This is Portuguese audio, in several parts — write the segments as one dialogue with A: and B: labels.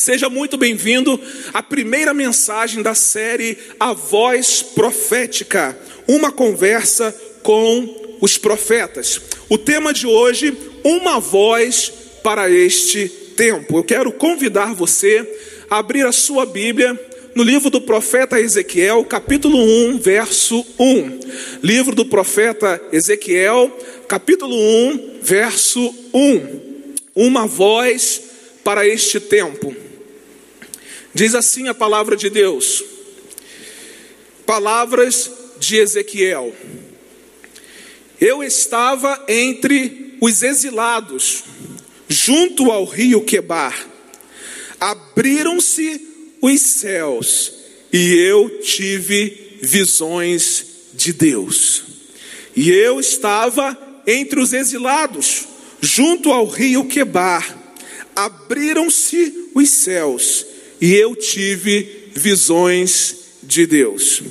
A: Seja muito bem-vindo à primeira mensagem da série A Voz Profética, uma conversa com os profetas. O tema de hoje, uma voz para este tempo. Eu quero convidar você a abrir a sua Bíblia no livro do profeta Ezequiel, capítulo 1, verso 1. Livro do profeta Ezequiel, capítulo 1, verso 1. Uma voz para este tempo. Diz assim a palavra de Deus. Palavras de Ezequiel. Eu estava entre os exilados, junto ao rio Quebar. Abriram-se os céus e eu tive visões de Deus. E eu estava entre os exilados, junto ao rio Quebar. Abriram-se os céus e eu tive visões de Deus.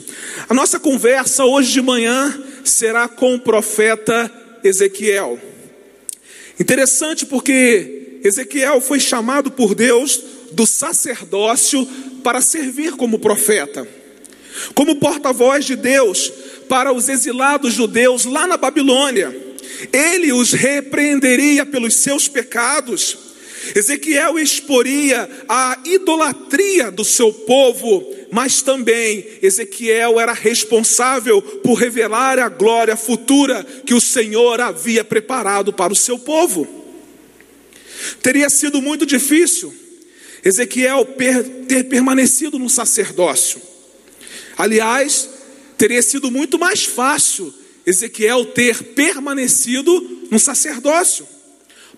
A: A nossa conversa hoje de manhã será com o profeta Ezequiel. Interessante porque Ezequiel foi chamado por Deus do sacerdócio para servir como profeta, como porta-voz de Deus para os exilados judeus lá na Babilônia. Ele os repreenderia pelos seus pecados. Ezequiel exporia a idolatria do seu povo, mas também Ezequiel era responsável por revelar a glória futura que o Senhor havia preparado para o seu povo. Teria sido muito difícil Ezequiel ter permanecido no sacerdócio. Aliás, teria sido muito mais fácil Ezequiel ter permanecido no sacerdócio.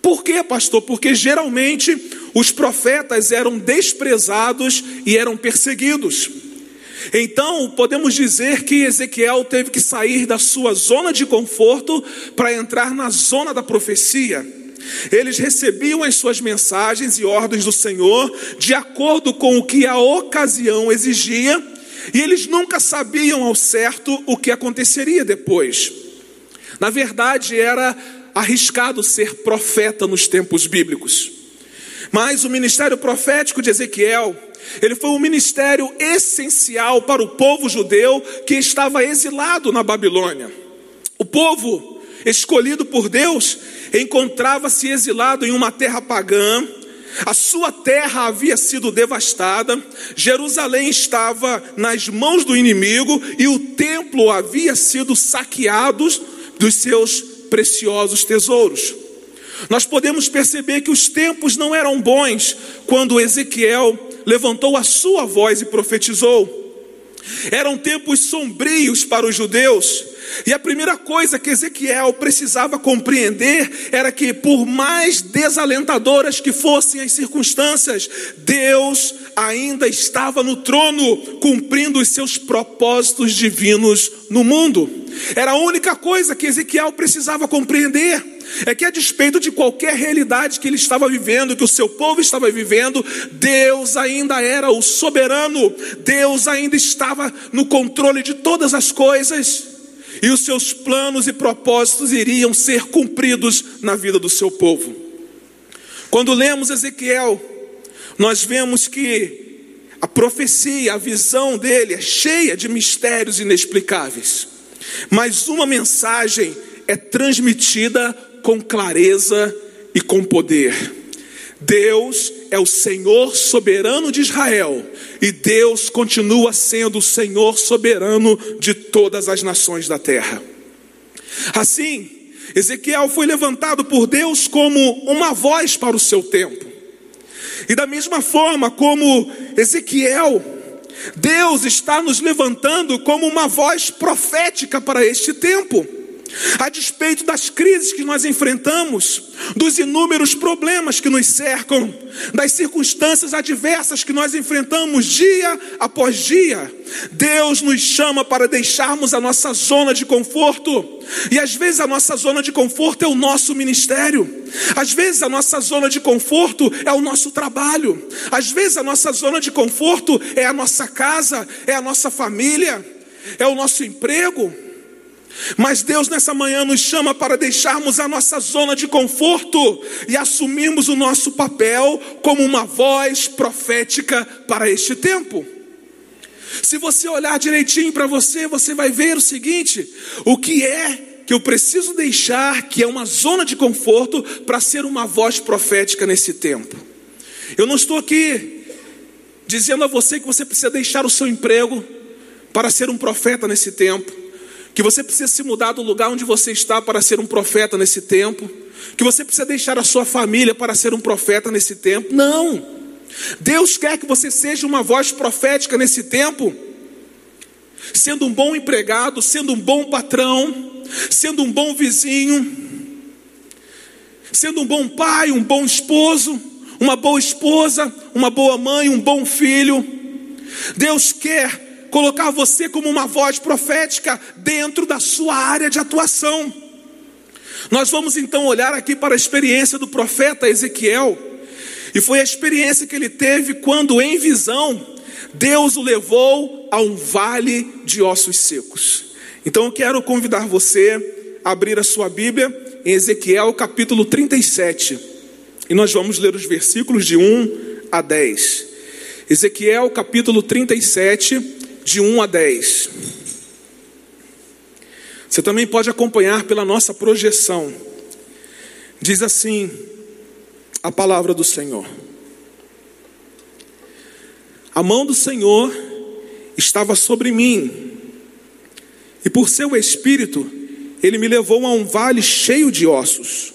A: Por quê, pastor? Porque geralmente os profetas eram desprezados e eram perseguidos. Então, podemos dizer que Ezequiel teve que sair da sua zona de conforto para entrar na zona da profecia. Eles recebiam as suas mensagens e ordens do Senhor de acordo com o que a ocasião exigia, e eles nunca sabiam ao certo o que aconteceria depois. Na verdade, era arriscado ser profeta nos tempos bíblicos. Mas o ministério profético de Ezequiel, ele foi um ministério essencial para o povo judeu que estava exilado na Babilônia. O povo escolhido por Deus encontrava-se exilado em uma terra pagã, a sua terra havia sido devastada, Jerusalém estava nas mãos do inimigo e o templo havia sido saqueado dos seus preciosos tesouros. Nós podemos perceber que os tempos não eram bons quando Ezequiel levantou a sua voz e profetizou. Eram tempos sombrios para os judeus, e a primeira coisa que Ezequiel precisava compreender era que, por mais desalentadoras que fossem as circunstâncias, Deus ainda estava no trono, cumprindo os seus propósitos divinos no mundo. Era a única coisa que Ezequiel precisava compreender. É que, a despeito de qualquer realidade que ele estava vivendo, que o seu povo estava vivendo, Deus ainda era o soberano, Deus ainda estava no controle de todas as coisas e os seus planos e propósitos iriam ser cumpridos na vida do seu povo. Quando lemos Ezequiel, nós vemos que a profecia, a visão dele é cheia de mistérios inexplicáveis, mas uma mensagem é transmitida com clareza e com poder. Deus é o Senhor soberano de Israel e Deus continua sendo o Senhor soberano de todas as nações da terra. Assim, Ezequiel foi levantado por Deus como uma voz para o seu tempo. E da mesma forma como Ezequiel, Deus está nos levantando como uma voz profética para este tempo. A despeito das crises que nós enfrentamos, dos inúmeros problemas que nos cercam, das circunstâncias adversas que nós enfrentamos dia após dia, Deus nos chama para deixarmos a nossa zona de conforto. E às vezes a nossa zona de conforto é o nosso ministério. Às vezes a nossa zona de conforto é o nosso trabalho. Às vezes a nossa zona de conforto é a nossa casa, é a nossa família, é o nosso emprego. Mas Deus nessa manhã nos chama para deixarmos a nossa zona de conforto e assumirmos o nosso papel como uma voz profética para este tempo. Se você olhar direitinho para você, você vai ver o seguinte: o que é que eu preciso deixar, que é uma zona de conforto, para ser uma voz profética nesse tempo. Eu não estou aqui dizendo a você que você precisa deixar o seu emprego para ser um profeta nesse tempo, que você precisa se mudar do lugar onde você está para ser um profeta nesse tempo, que você precisa deixar a sua família para ser um profeta nesse tempo. Não. Deus quer que você seja uma voz profética nesse tempo, sendo um bom empregado, sendo um bom patrão, sendo um bom vizinho, sendo um bom pai, um bom esposo, uma boa esposa, uma boa mãe, um bom filho. Deus quer colocar você como uma voz profética dentro da sua área de atuação. Nós vamos então olhar aqui para a experiência do profeta Ezequiel, e foi a experiência que ele teve quando, em visão, Deus o levou a um vale de ossos secos. Então eu quero convidar você a abrir a sua Bíblia em Ezequiel capítulo 37. E nós vamos ler os versículos de 1 a 10. Ezequiel capítulo 37, de 1 a 10. Você também pode acompanhar pela nossa projeção. Diz assim a palavra do Senhor. A mão do Senhor estava sobre mim e por seu espírito, ele me levou a um vale cheio de ossos.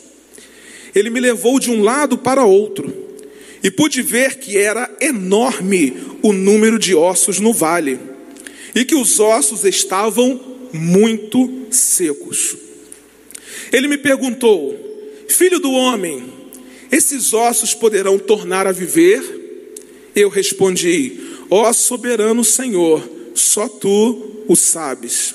A: Ele me levou de um lado para outro, e pude ver que era enorme o número de ossos no vale, e que os ossos estavam muito secos. Ele me perguntou: Filho do homem, esses ossos poderão tornar a viver? Eu respondi: Ó soberano Senhor, só tu o sabes.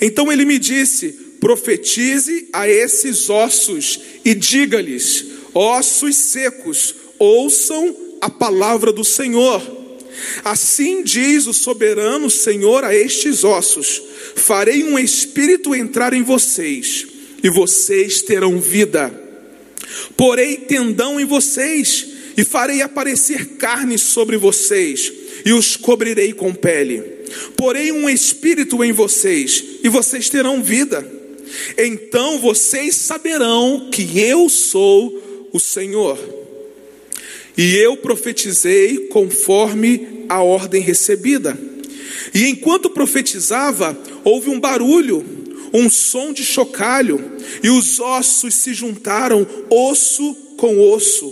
A: Então ele me disse: profetize a esses ossos e diga-lhes: ossos secos, ouçam a palavra do Senhor. Assim diz o soberano Senhor a estes ossos: farei um espírito entrar em vocês, e vocês terão vida. Porei tendão em vocês, e farei aparecer carne sobre vocês, e os cobrirei com pele porém um espírito em vocês, e vocês terão vida. Então vocês saberão que eu sou o Senhor. E eu profetizei conforme a ordem recebida. E enquanto profetizava, houve um barulho, um som de chocalho, e os ossos se juntaram, osso com osso.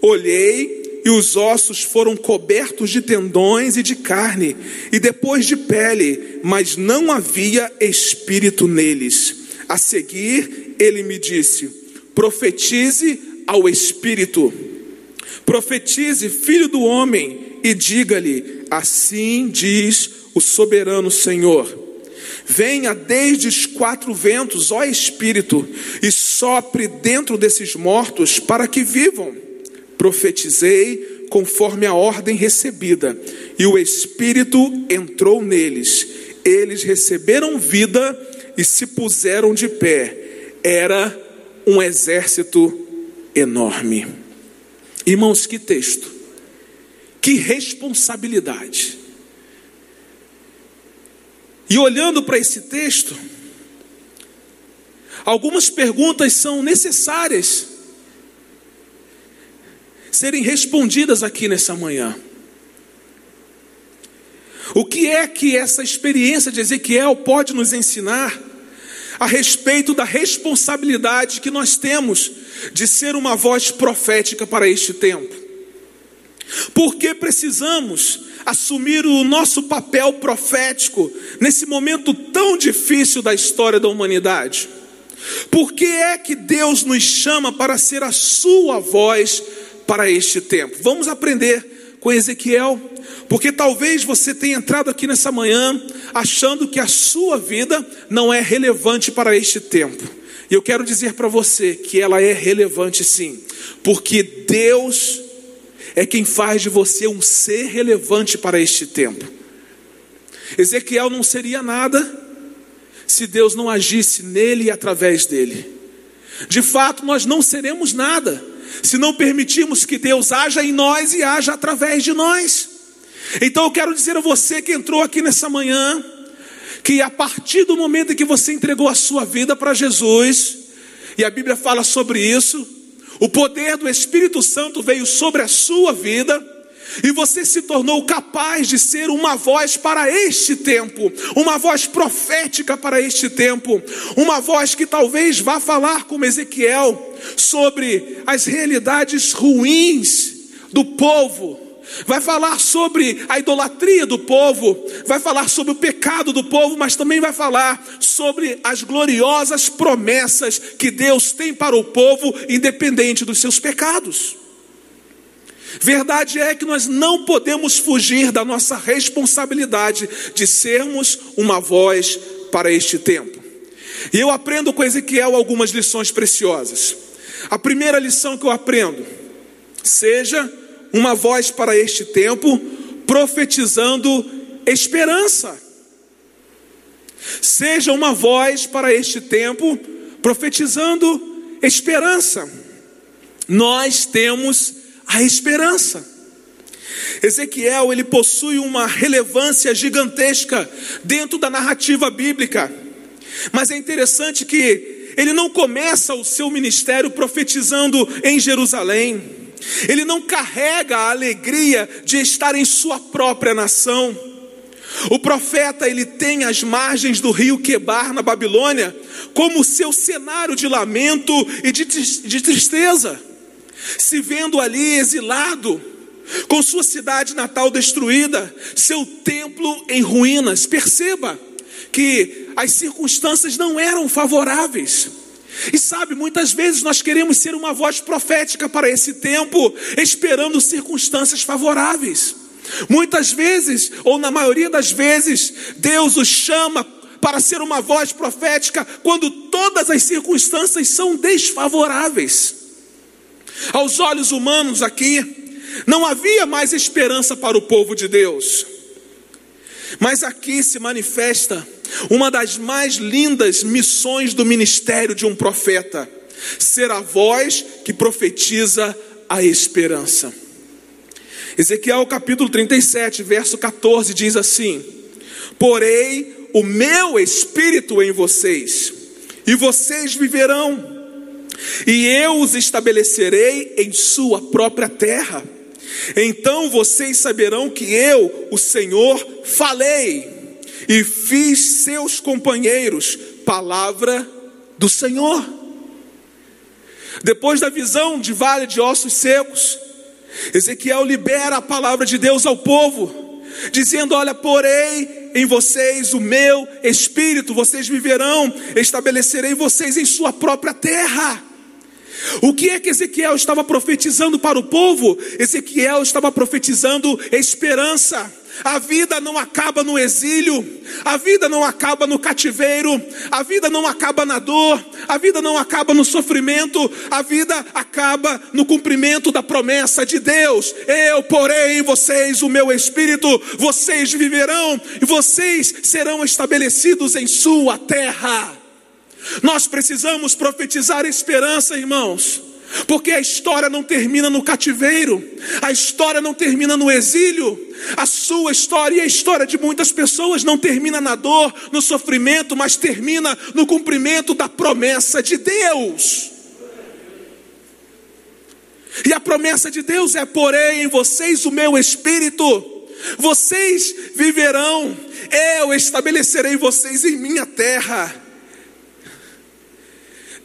A: Olhei e os ossos foram cobertos de tendões e de carne, e depois de pele, mas não havia espírito neles. A seguir, ele me disse: profetize ao espírito, profetize, filho do homem, e diga-lhe: assim diz o soberano Senhor. Venha desde os quatro ventos, ó Espírito, e sopre dentro desses mortos para que vivam profetizei conforme a ordem recebida, e o Espírito entrou neles. Eles receberam vida e se puseram de pé. Era um exército enorme. Irmãos, que texto, que responsabilidade. E olhando para esse texto, algumas perguntas são necessárias serem respondidas aqui nessa manhã. O que é que essa experiência de Ezequiel pode nos ensinar a respeito da responsabilidade que nós temos de ser uma voz profética para este tempo? Por que precisamos assumir o nosso papel profético nesse momento tão difícil da história da humanidade? Por que é que Deus nos chama para ser a sua voz para este tempo. Vamos aprender com Ezequiel, porque talvez você tenha entrado aqui nessa manhã achando que a sua vida não é relevante para este tempo. E eu quero dizer para você que ela é relevante sim, porque Deus é quem faz de você um ser relevante para este tempo. Ezequiel não seria nada se Deus não agisse nele e através dele. De fato, nós não seremos nada se não permitirmos que Deus haja em nós e haja através de nós. Então eu quero dizer a você que entrou aqui nessa manhã, que a partir do momento em que você entregou a sua vida para Jesus, e a Bíblia fala sobre isso, o poder do Espírito Santo veio sobre a sua vida, e você se tornou capaz de ser uma voz para este tempo, uma voz profética para este tempo, uma voz que talvez vá falar como Ezequiel sobre as realidades ruins do povo, vai falar sobre a idolatria do povo, vai falar sobre o pecado do povo, mas também vai falar sobre as gloriosas promessas que Deus tem para o povo, independente dos seus pecados. Verdade é que nós não podemos fugir da nossa responsabilidade de sermos uma voz para este tempo. E eu aprendo com Ezequiel algumas lições preciosas. A primeira lição que eu aprendo: seja uma voz para este tempo, profetizando esperança. Seja uma voz para este tempo, profetizando esperança. Nós temos a esperança. Ezequiel, ele possui uma relevância gigantesca dentro da narrativa bíblica. Mas é interessante que ele não começa o seu ministério profetizando em Jerusalém. Ele não carrega a alegria de estar em sua própria nação. O profeta ele tem as margens do rio Quebar na Babilônia como seu cenário de lamento e de, de tristeza se vendo ali exilado, com sua cidade natal destruída, seu templo em ruínas. Perceba que as circunstâncias não eram favoráveis. E sabe, muitas vezes nós queremos ser uma voz profética para esse tempo, esperando circunstâncias favoráveis. Muitas vezes, ou na maioria das vezes, Deus os chama para ser uma voz profética quando todas as circunstâncias são desfavoráveis. Aos olhos humanos aqui, não havia mais esperança para o povo de Deus. Mas aqui se manifesta uma das mais lindas missões do ministério de um profeta: ser a voz que profetiza a esperança. Ezequiel capítulo 37, verso 14 diz assim: Porei o meu espírito em vocês, e vocês viverão e eu os estabelecerei em sua própria terra. Então vocês saberão que eu, o Senhor, falei e fiz seus companheiros palavra do Senhor. Depois da visão de vale de ossos secos, Ezequiel libera a palavra de Deus ao povo, dizendo: Olha, porei em vocês o meu espírito, vocês viverão, estabelecerei vocês em sua própria terra. O que é que Ezequiel estava profetizando para o povo? Ezequiel estava profetizando esperança. A vida não acaba no exílio, a vida não acaba no cativeiro, a vida não acaba na dor, a vida não acaba no sofrimento, a vida acaba no cumprimento da promessa de Deus. Eu porei em vocês o meu espírito, vocês viverão e vocês serão estabelecidos em sua terra. Nós precisamos profetizar esperança, irmãos. Porque a história não termina no cativeiro, a história não termina no exílio, a sua história e a história de muitas pessoas não termina na dor, no sofrimento, mas termina no cumprimento da promessa de Deus. E a promessa de Deus é: porém em vocês o meu espírito, vocês viverão, eu estabelecerei vocês em minha terra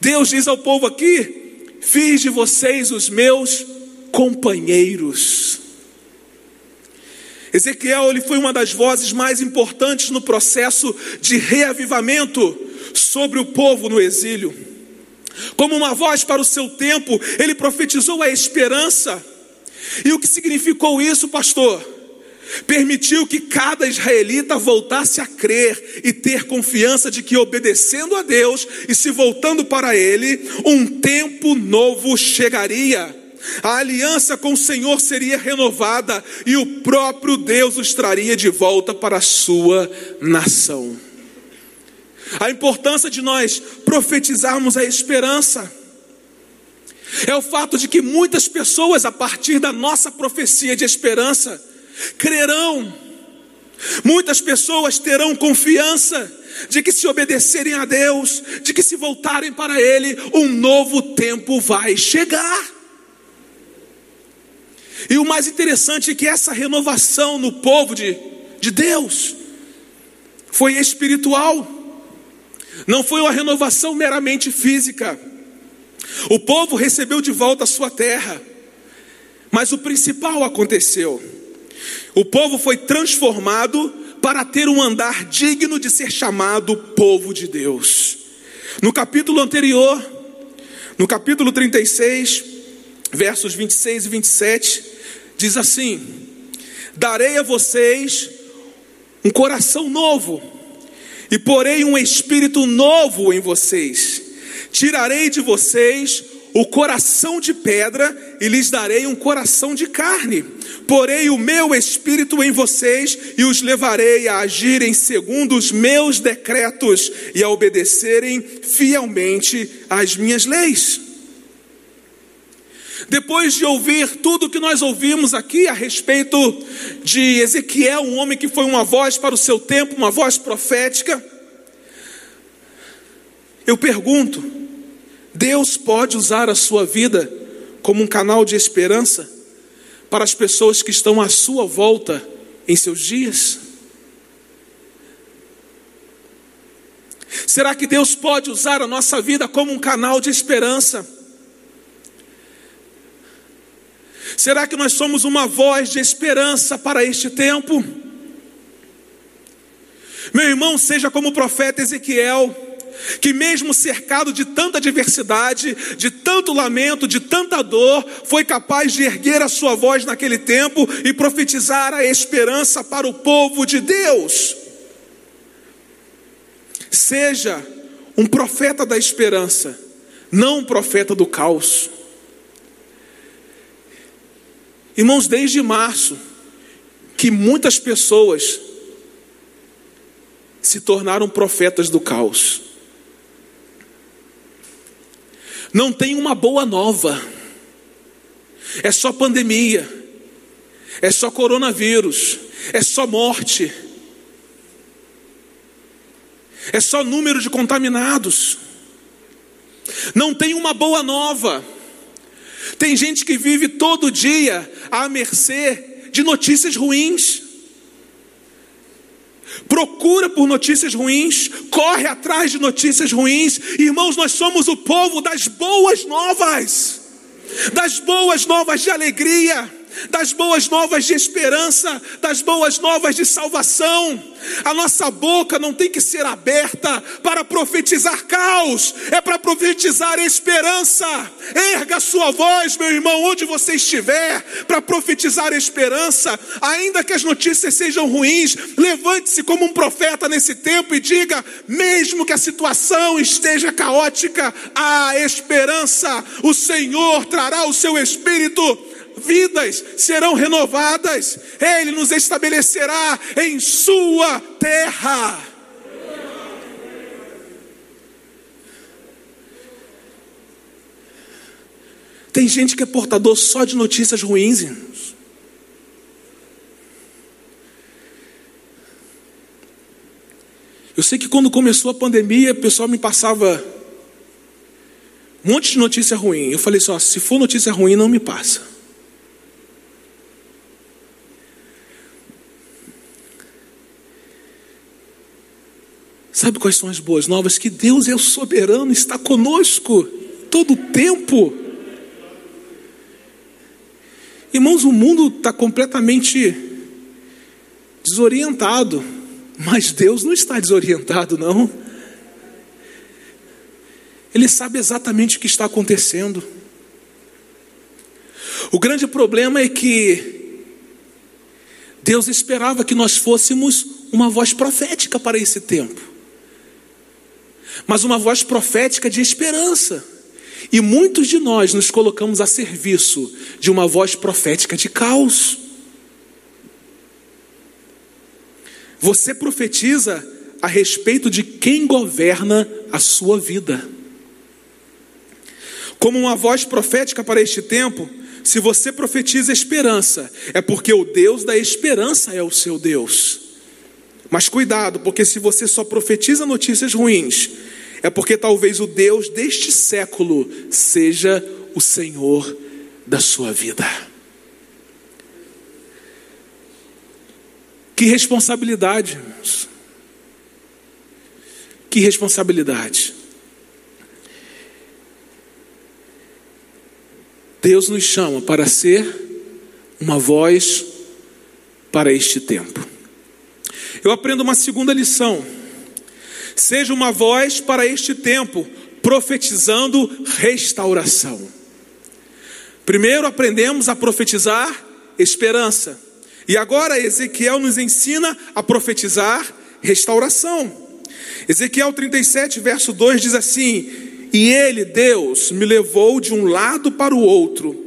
A: Deus diz ao povo aqui: Fiz de vocês os meus companheiros. Ezequiel ele foi uma das vozes mais importantes no processo de reavivamento sobre o povo no exílio. Como uma voz para o seu tempo, ele profetizou a esperança. E o que significou isso, pastor? Permitiu que cada israelita voltasse a crer e ter confiança de que, obedecendo a Deus e se voltando para Ele, um tempo novo chegaria. A aliança com o Senhor seria renovada e o próprio Deus os traria de volta para a sua nação. a importância de nós profetizarmos a esperança. É o fato de que muitas pessoas, a partir da nossa profecia de esperança, crerão. Muitas pessoas terão confiança de que se obedecerem a Deus, de que se voltarem para Ele, um novo tempo vai chegar. E o mais interessante é que essa renovação no povo de, de Deus foi espiritual, não foi uma renovação meramente física. O povo recebeu de volta a sua terra, mas o principal aconteceu. O povo foi transformado para ter um andar digno de ser chamado povo de Deus. No capítulo anterior, no capítulo 36, versos 26 e 27, diz assim: Darei a vocês um coração novo, e porei um espírito novo em vocês. Tirarei de vocês o coração de pedra e lhes darei um coração de carne. Porei o meu espírito em vocês e os levarei a agirem segundo os meus decretos e a obedecerem fielmente às minhas leis. Depois de ouvir tudo que nós ouvimos aqui a respeito de Ezequiel, um homem que foi uma voz para o seu tempo, uma voz profética, eu pergunto: Deus pode usar a sua vida como um canal de esperança para as pessoas que estão à sua volta em seus dias? Será que Deus pode usar a nossa vida como um canal de esperança? Será que nós somos uma voz de esperança para este tempo? Meu irmão, seja como o profeta Ezequiel, que mesmo cercado de tanta adversidade, de tanto lamento, de tanta dor, foi capaz de erguer a sua voz naquele tempo e profetizar a esperança para o povo de Deus. Seja um profeta da esperança, não um profeta do caos. Irmãos, desde março, que muitas pessoas se tornaram profetas do caos. Não tem uma boa nova, é só pandemia, é só coronavírus, é só morte, é só número de contaminados. Não tem uma boa nova. Tem gente que vive todo dia à mercê de notícias ruins. Procura por notícias ruins, corre atrás de notícias ruins. Irmãos, nós somos o povo das boas novas, das boas novas de alegria das boas novas de esperança, das boas novas de salvação. A nossa boca não tem que ser aberta para profetizar caos, é para profetizar esperança. Erga sua voz, meu irmão, onde você estiver, para profetizar esperança, ainda que as notícias sejam ruins, levante-se como um profeta nesse tempo e diga: mesmo que a situação esteja caótica, há esperança, o Senhor trará o seu espírito vidas serão renovadas, Ele nos estabelecerá em Sua terra. Tem gente que é portador só de notícias ruins. Eu sei que quando começou a pandemia, o pessoal me passava um monte de notícia ruim. Eu falei só, se for notícia ruim, não me passa. Sabe quais são as boas novas? Que Deus é o soberano, está conosco todo o tempo. Irmãos, o mundo está completamente desorientado, mas Deus não está desorientado, não. Ele sabe exatamente o que está acontecendo. O grande problema é que Deus esperava que nós fôssemos uma voz profética para esse tempo mas uma voz profética de esperança. E muitos de nós nos colocamos a serviço de uma voz profética de caos. Você profetiza a respeito de quem governa a sua vida. Como uma voz profética para este tempo, se você profetiza esperança, é porque o Deus da esperança é o seu Deus. Mas cuidado, porque se você só profetiza notícias ruins, é porque talvez o Deus deste século seja o Senhor da sua vida. Que responsabilidade, irmãos. Que responsabilidade. Deus nos chama para ser uma voz para este tempo. Eu aprendo uma segunda lição. Seja uma voz para este tempo, profetizando restauração. Primeiro aprendemos a profetizar esperança. E agora Ezequiel nos ensina a profetizar restauração. Ezequiel 37, verso 2 diz assim: E ele, Deus, me levou de um lado para o outro,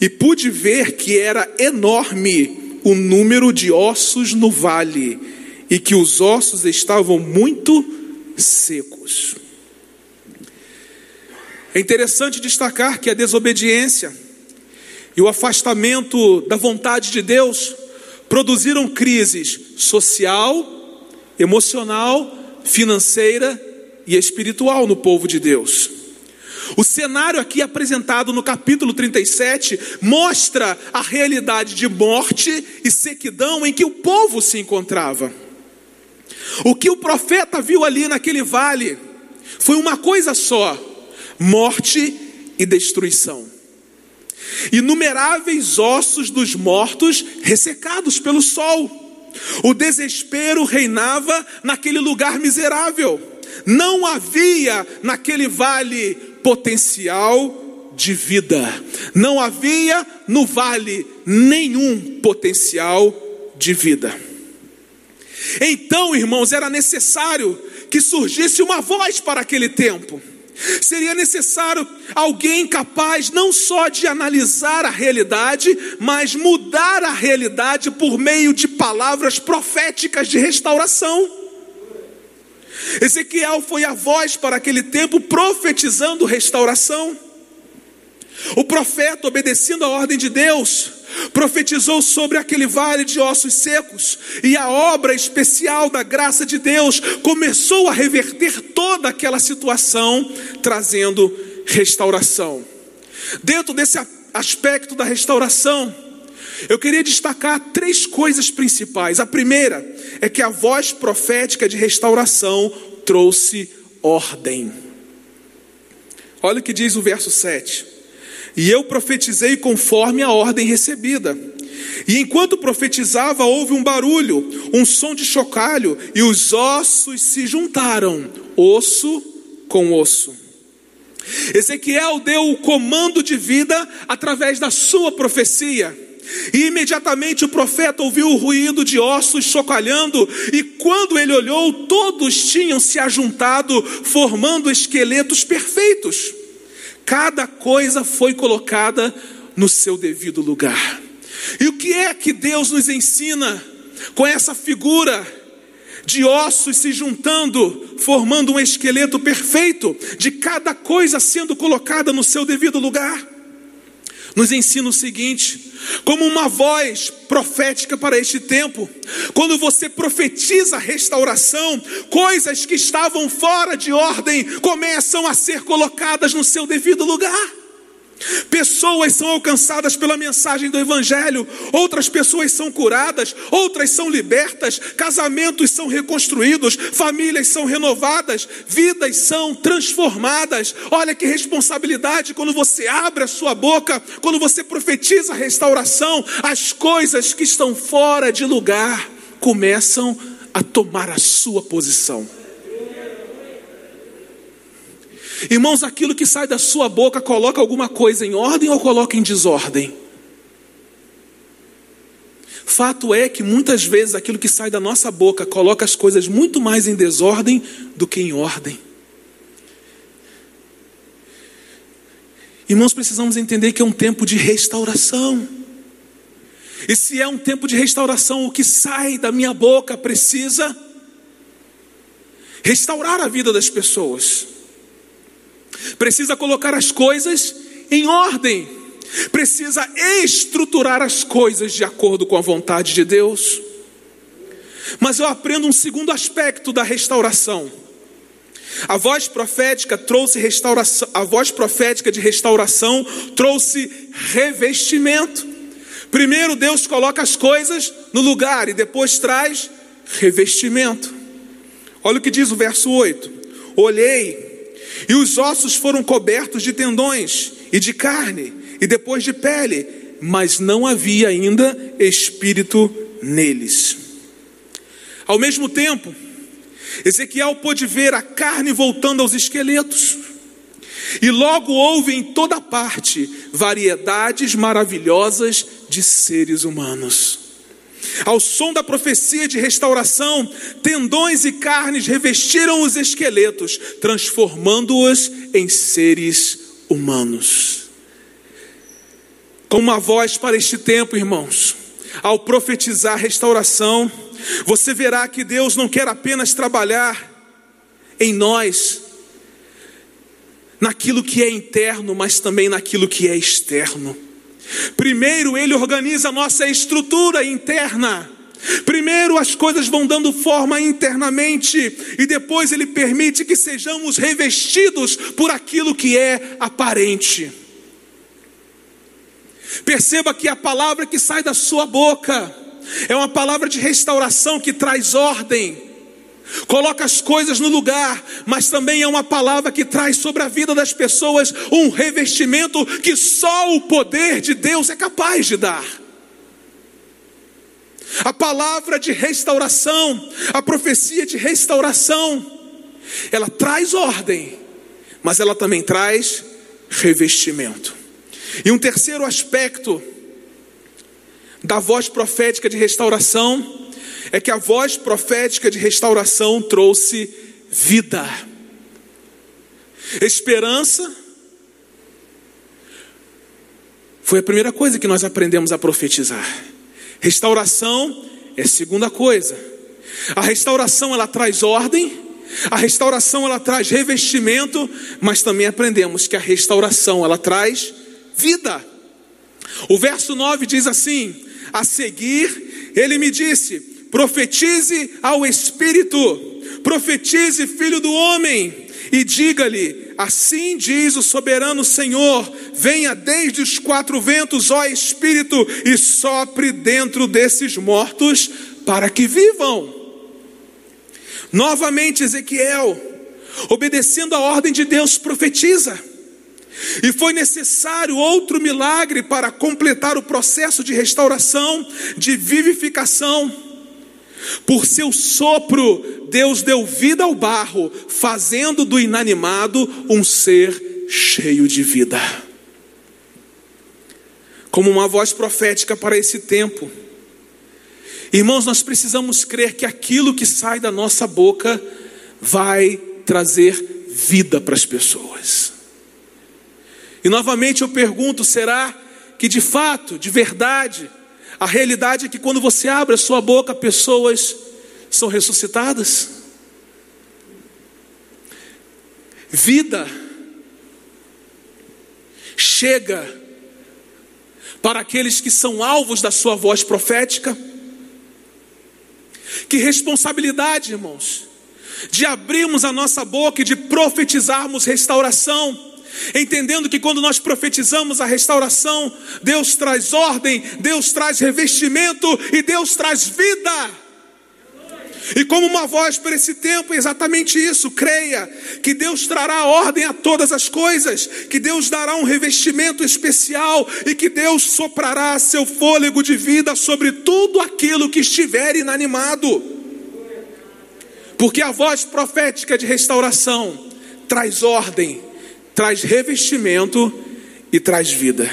A: e pude ver que era enorme o número de ossos no vale, e que os ossos estavam muito secos. É interessante destacar que a desobediência e o afastamento da vontade de Deus produziram crises social, emocional financeira e espiritual no povo de Deus. O cenário aqui apresentado no capítulo 37 mostra a realidade de morte e sequidão em que o povo se encontrava. O que o profeta viu ali naquele vale foi uma coisa só: morte e destruição. Inumeráveis ossos dos mortos ressecados pelo sol. O desespero reinava naquele lugar miserável. Não havia naquele vale potencial de vida. Não havia no vale nenhum potencial de vida. Então, irmãos, era necessário que surgisse uma voz para aquele tempo. Seria necessário alguém capaz não só de analisar a realidade, mas mudar a realidade por meio de palavras proféticas de restauração. Ezequiel foi a voz para aquele tempo profetizando restauração. O profeta, obedecendo a ordem de Deus, profetizou sobre aquele vale de ossos secos, e a obra especial da graça de Deus começou a reverter toda aquela situação, trazendo restauração. Dentro desse aspecto da restauração, eu queria destacar três coisas principais. A primeira é que a voz profética de restauração trouxe ordem. Olha o que diz o verso 7. E eu profetizei conforme a ordem recebida. E enquanto profetizava, houve um barulho, um som de chocalho, e os ossos se juntaram, osso com osso. Ezequiel deu o comando de vida através da sua profecia. E imediatamente o profeta ouviu o ruído de ossos chocalhando, e quando ele olhou, todos tinham se ajuntado, formando esqueletos perfeitos. Cada coisa foi colocada no seu devido lugar. E o que é que Deus nos ensina com essa figura de ossos se juntando, formando um esqueleto perfeito, de cada coisa sendo colocada no seu devido lugar? Nos ensina o seguinte: como uma voz profética para este tempo. Quando você profetiza restauração, coisas que estavam fora de ordem começam a ser colocadas no seu devido lugar. Pessoas são alcançadas pela mensagem do Evangelho, outras pessoas são curadas, outras são libertas, casamentos são reconstruídos, famílias são renovadas, vidas são transformadas. Olha que responsabilidade quando você abre a sua boca, quando você profetiza restauração, as coisas que estão fora de lugar começam a tomar a sua posição. Irmãos, aquilo que sai da sua boca coloca alguma coisa em ordem ou coloca em desordem? Fato é que muitas vezes aquilo que sai da nossa boca coloca as coisas muito mais em desordem do que em ordem. Irmãos, precisamos entender que é um tempo de restauração. E se é um tempo de restauração, o que sai da minha boca precisa restaurar a vida das pessoas. Precisa colocar as coisas em ordem. Precisa estruturar as coisas de acordo com a vontade de Deus. Mas eu aprendo um segundo aspecto da restauração. A voz profética trouxe restauração, a voz profética de restauração trouxe revestimento. Primeiro Deus coloca as coisas no lugar e depois traz revestimento. Olha o que diz o verso 8: Olhei, e os ossos foram cobertos de tendões e de carne, e depois de pele, mas não havia ainda espírito neles. Ao mesmo tempo, Ezequiel pôde ver a carne voltando aos esqueletos. E logo houve em toda parte variedades maravilhosas de seres humanos. Ao som da profecia de restauração, tendões e carnes revestiram os esqueletos, transformando-os em seres humanos. Com uma voz para este tempo, irmãos, ao profetizar restauração, você verá que Deus não quer apenas trabalhar em nós, naquilo que é interno, mas também naquilo que é externo. Primeiro, Ele organiza a nossa estrutura interna. Primeiro as coisas vão dando forma internamente, e depois Ele permite que sejamos revestidos por aquilo que é aparente. Perceba que a palavra que sai da sua boca é uma palavra de restauração que traz ordem, coloca as coisas no lugar, mas também é uma palavra que traz sobre a vida das pessoas um revestimento que só o poder de Deus é capaz de dar. A palavra de restauração, a profecia de restauração, ela traz ordem, mas ela também traz revestimento. E um terceiro aspecto da voz profética de restauração é que a voz profética de restauração trouxe vida, esperança. Foi a primeira coisa que nós aprendemos a profetizar. Restauração é a segunda coisa. A restauração ela traz ordem, a restauração ela traz revestimento, mas também aprendemos que a restauração ela traz vida. O verso 9 diz assim: A seguir, ele me disse: profetize ao Espírito, profetize, filho do homem, e diga-lhe: Assim diz o soberano Senhor: venha desde os quatro ventos, ó Espírito, e sopre dentro desses mortos para que vivam. Novamente, Ezequiel, obedecendo a ordem de Deus, profetiza. E foi necessário outro milagre para completar o processo de restauração, de vivificação. Por seu sopro, Deus deu vida ao barro, fazendo do inanimado um ser cheio de vida. Como uma voz profética para esse tempo. Irmãos, nós precisamos crer que aquilo que sai da nossa boca vai trazer vida para as pessoas. E novamente eu pergunto: será que de fato, de verdade, a realidade é que quando você abre a sua boca, pessoas são ressuscitadas. Vida chega para aqueles que são alvos da sua voz profética. Que responsabilidade, irmãos, de abrirmos a nossa boca e de profetizarmos restauração entendendo que quando nós profetizamos a restauração, Deus traz ordem, Deus traz revestimento e Deus traz vida. E como uma voz para esse tempo, é exatamente isso. Creia que Deus trará ordem a todas as coisas, que Deus dará um revestimento especial e que Deus soprará seu fôlego de vida sobre tudo aquilo que estiver inanimado. Porque a voz profética de restauração traz ordem, traz revestimento e traz vida.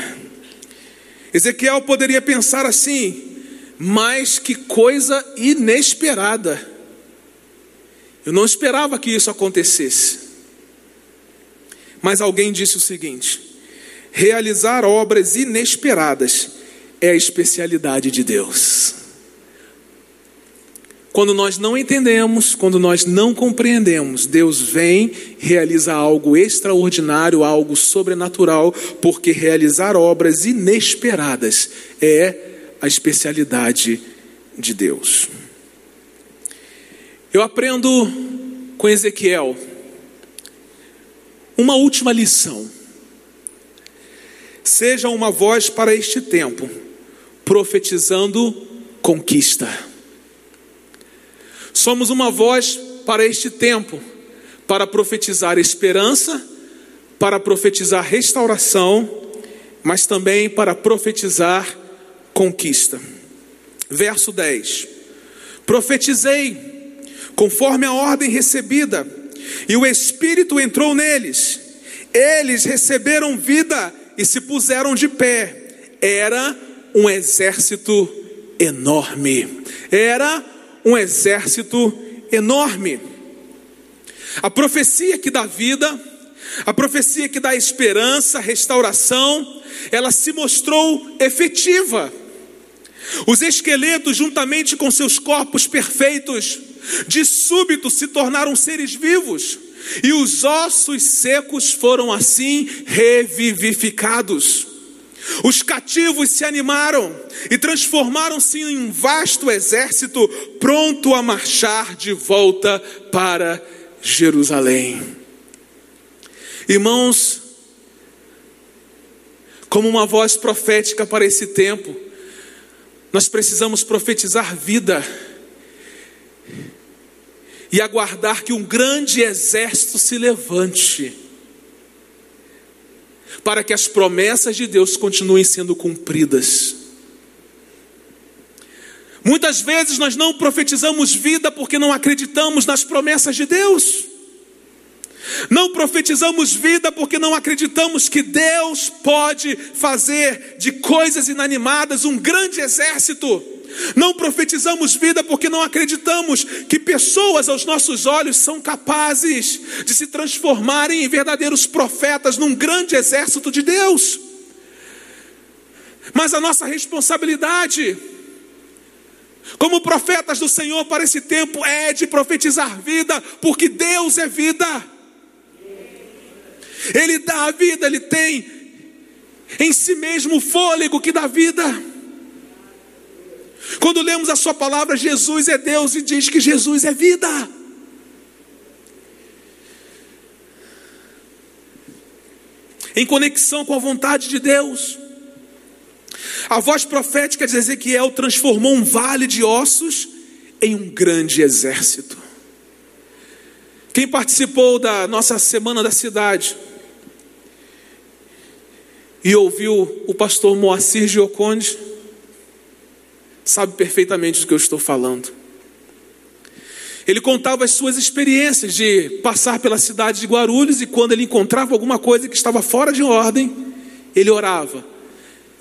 A: Ezequiel poderia pensar assim, mas que coisa inesperada. Eu não esperava que isso acontecesse. Mas alguém disse o seguinte: realizar obras inesperadas é a especialidade de Deus. Quando nós não entendemos, quando nós não compreendemos, Deus vem, realiza algo extraordinário, algo sobrenatural, porque realizar obras inesperadas é a especialidade de Deus. Eu aprendo com Ezequiel uma última lição. Seja uma voz para este tempo, profetizando conquista. Somos uma voz para este tempo, para profetizar esperança, para profetizar restauração, mas também para profetizar conquista. Verso 10: Profetizei, conforme a ordem recebida, e o Espírito entrou neles, eles receberam vida e se puseram de pé. Era um exército enorme, era um exército enorme. A profecia que dá vida, a profecia que dá esperança, restauração, ela se mostrou efetiva. Os esqueletos, juntamente com seus corpos perfeitos, de súbito se tornaram seres vivos, e os ossos secos foram assim revivificados. Os cativos se animaram e transformaram-se em um vasto exército pronto a marchar de volta para Jerusalém. Irmãos, como uma voz profética para esse tempo, nós precisamos profetizar vida e aguardar que um grande exército se levante para que as promessas de Deus continuem sendo cumpridas. Muitas vezes nós não profetizamos vida porque não acreditamos nas promessas de Deus. Não profetizamos vida porque não acreditamos que Deus pode fazer de coisas inanimadas um grande exército. Não profetizamos vida porque não acreditamos que pessoas aos nossos olhos são capazes de se transformarem em verdadeiros profetas num grande exército de Deus. Mas a nossa responsabilidade, como profetas do Senhor para esse tempo, é de profetizar vida, porque Deus é vida. Ele dá a vida, ele tem em si mesmo o fôlego que dá vida. Quando lemos a Sua palavra, Jesus é Deus e diz que Jesus é vida. Em conexão com a vontade de Deus. A voz profética de Ezequiel transformou um vale de ossos em um grande exército. Quem participou da nossa semana da cidade e ouviu o pastor Moacir Gioconde, sabe perfeitamente do que eu estou falando. Ele contava as suas experiências de passar pela cidade de Guarulhos e quando ele encontrava alguma coisa que estava fora de ordem, ele orava.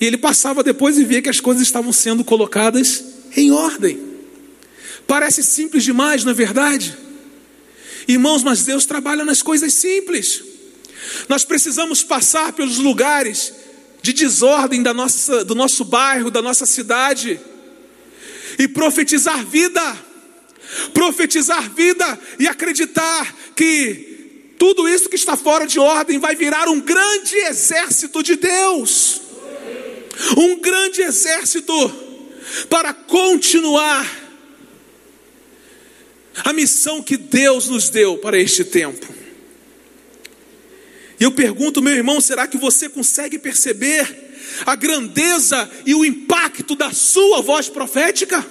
A: E ele passava depois e via que as coisas estavam sendo colocadas em ordem. Parece simples demais, não é verdade? Irmãos, mas Deus trabalha nas coisas simples. Nós precisamos passar pelos lugares de desordem da nossa, do nosso bairro, da nossa cidade e profetizar vida, profetizar vida e acreditar que tudo isso que está fora de ordem vai virar um grande exército de Deus, um grande exército para continuar a missão que Deus nos deu para este tempo. E eu pergunto, meu irmão, será que você consegue perceber a grandeza e o impacto da sua voz profética?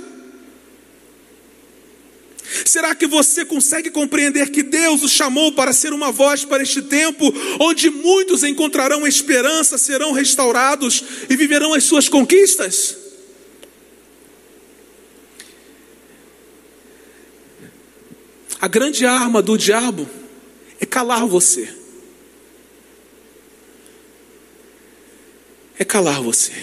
A: Será que você consegue compreender que Deus o chamou para ser uma voz para este tempo, onde muitos encontrarão esperança, serão restaurados e viverão as suas conquistas? A grande arma do diabo é calar você. É calar você.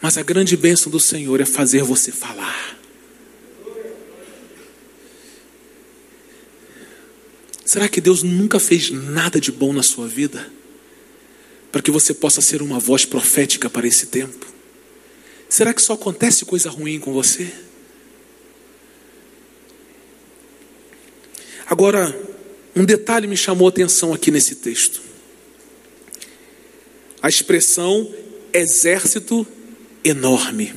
A: Mas a grande bênção do Senhor é fazer você falar. Será que Deus nunca fez nada de bom na sua vida? para que você possa ser uma voz profética para esse tempo? Será que só acontece coisa ruim com você? Agora, um detalhe me chamou a atenção aqui nesse texto. A expressão exército enorme.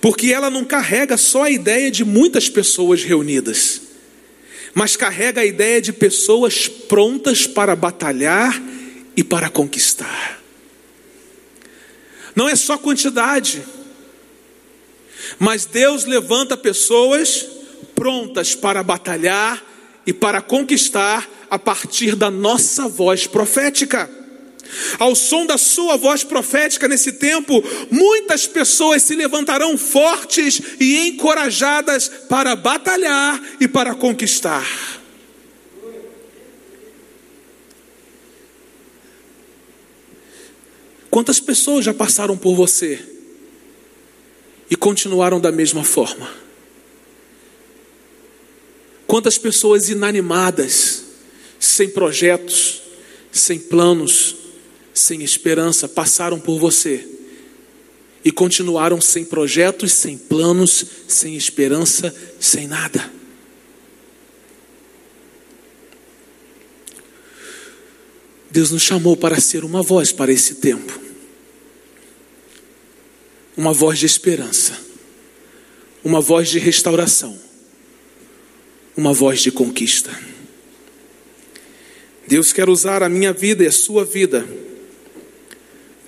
A: Porque ela não carrega só a ideia de muitas pessoas reunidas, mas carrega a ideia de pessoas prontas para batalhar e para conquistar. Não é só quantidade, mas Deus levanta pessoas prontas para batalhar e para conquistar a partir da nossa voz profética. Ao som da sua voz profética nesse tempo, muitas pessoas se levantarão fortes e encorajadas para batalhar e para conquistar. Quantas pessoas já passaram por você e continuaram da mesma forma? Quantas pessoas inanimadas, sem projetos, sem planos, sem esperança passaram por você e continuaram sem projetos, sem planos, sem esperança, sem nada. Deus nos chamou para ser uma voz para esse tempo, uma voz de esperança, uma voz de restauração, uma voz de conquista. Deus quer usar a minha vida e a sua vida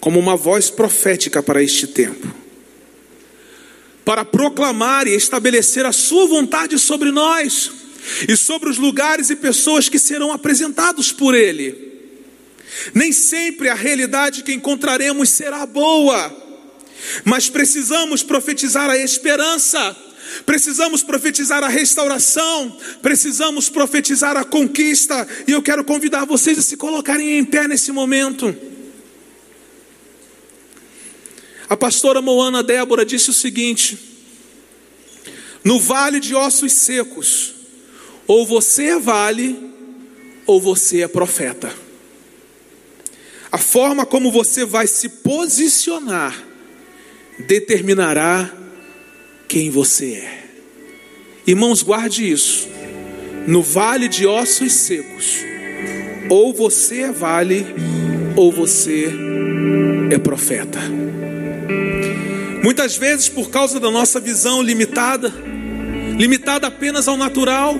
A: como uma voz profética para este tempo, para proclamar e estabelecer a Sua vontade sobre nós e sobre os lugares e pessoas que serão apresentados por Ele. Nem sempre a realidade que encontraremos será boa, mas precisamos profetizar a esperança, precisamos profetizar a restauração, precisamos profetizar a conquista, e eu quero convidar vocês a se colocarem em pé nesse momento. A pastora Moana Débora disse o seguinte: No vale de ossos secos, ou você é vale, ou você é profeta. A forma como você vai se posicionar determinará quem você é. Irmãos, guarde isso. No vale de ossos secos, ou você é vale, ou você é profeta. Muitas vezes, por causa da nossa visão limitada, limitada apenas ao natural,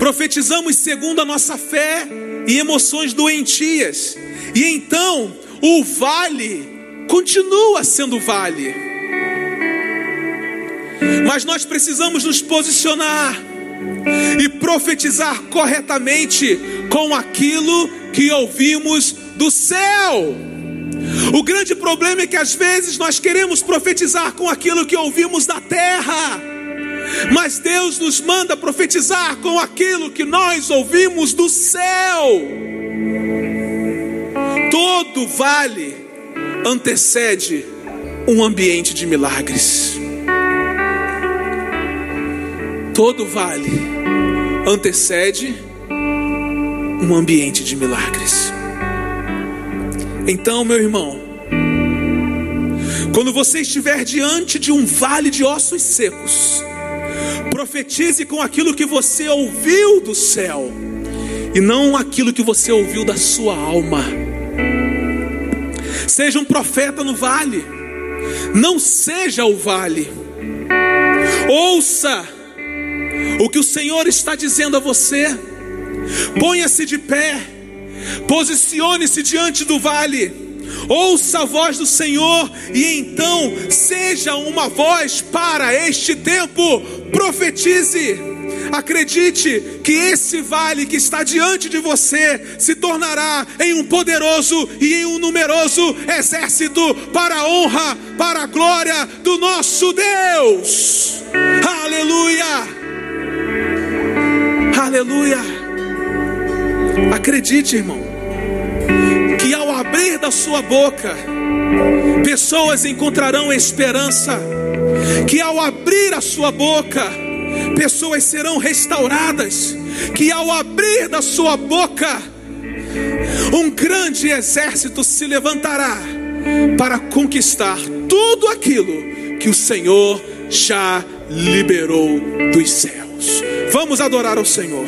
A: profetizamos segundo a nossa fé e emoções doentias, e então o vale continua sendo vale. Mas nós precisamos nos posicionar e profetizar corretamente com aquilo que ouvimos do céu. O grande problema é que às vezes nós queremos profetizar com aquilo que ouvimos da terra, mas Deus nos manda profetizar com aquilo que nós ouvimos do céu. Todo vale antecede um ambiente de milagres. Todo vale antecede um ambiente de milagres. Então, meu irmão, quando você estiver diante de um vale de ossos secos, profetize com aquilo que você ouviu do céu e não aquilo que você ouviu da sua alma. Seja um profeta no vale, não seja o vale. Ouça o que o Senhor está dizendo a você, ponha-se de pé Posicione-se diante do vale. Ouça a voz do Senhor e então seja uma voz para este tempo. Profetize. Acredite que esse vale que está diante de você se tornará em um poderoso e em um numeroso exército para a honra, para a glória do nosso Deus. Aleluia! Aleluia! Acredite, irmão, que ao abrir da sua boca, pessoas encontrarão esperança, que ao abrir a sua boca, pessoas serão restauradas, que ao abrir da sua boca, Um grande exército se levantará para conquistar tudo aquilo que o Senhor já liberou dos céus. Vamos adorar ao Senhor.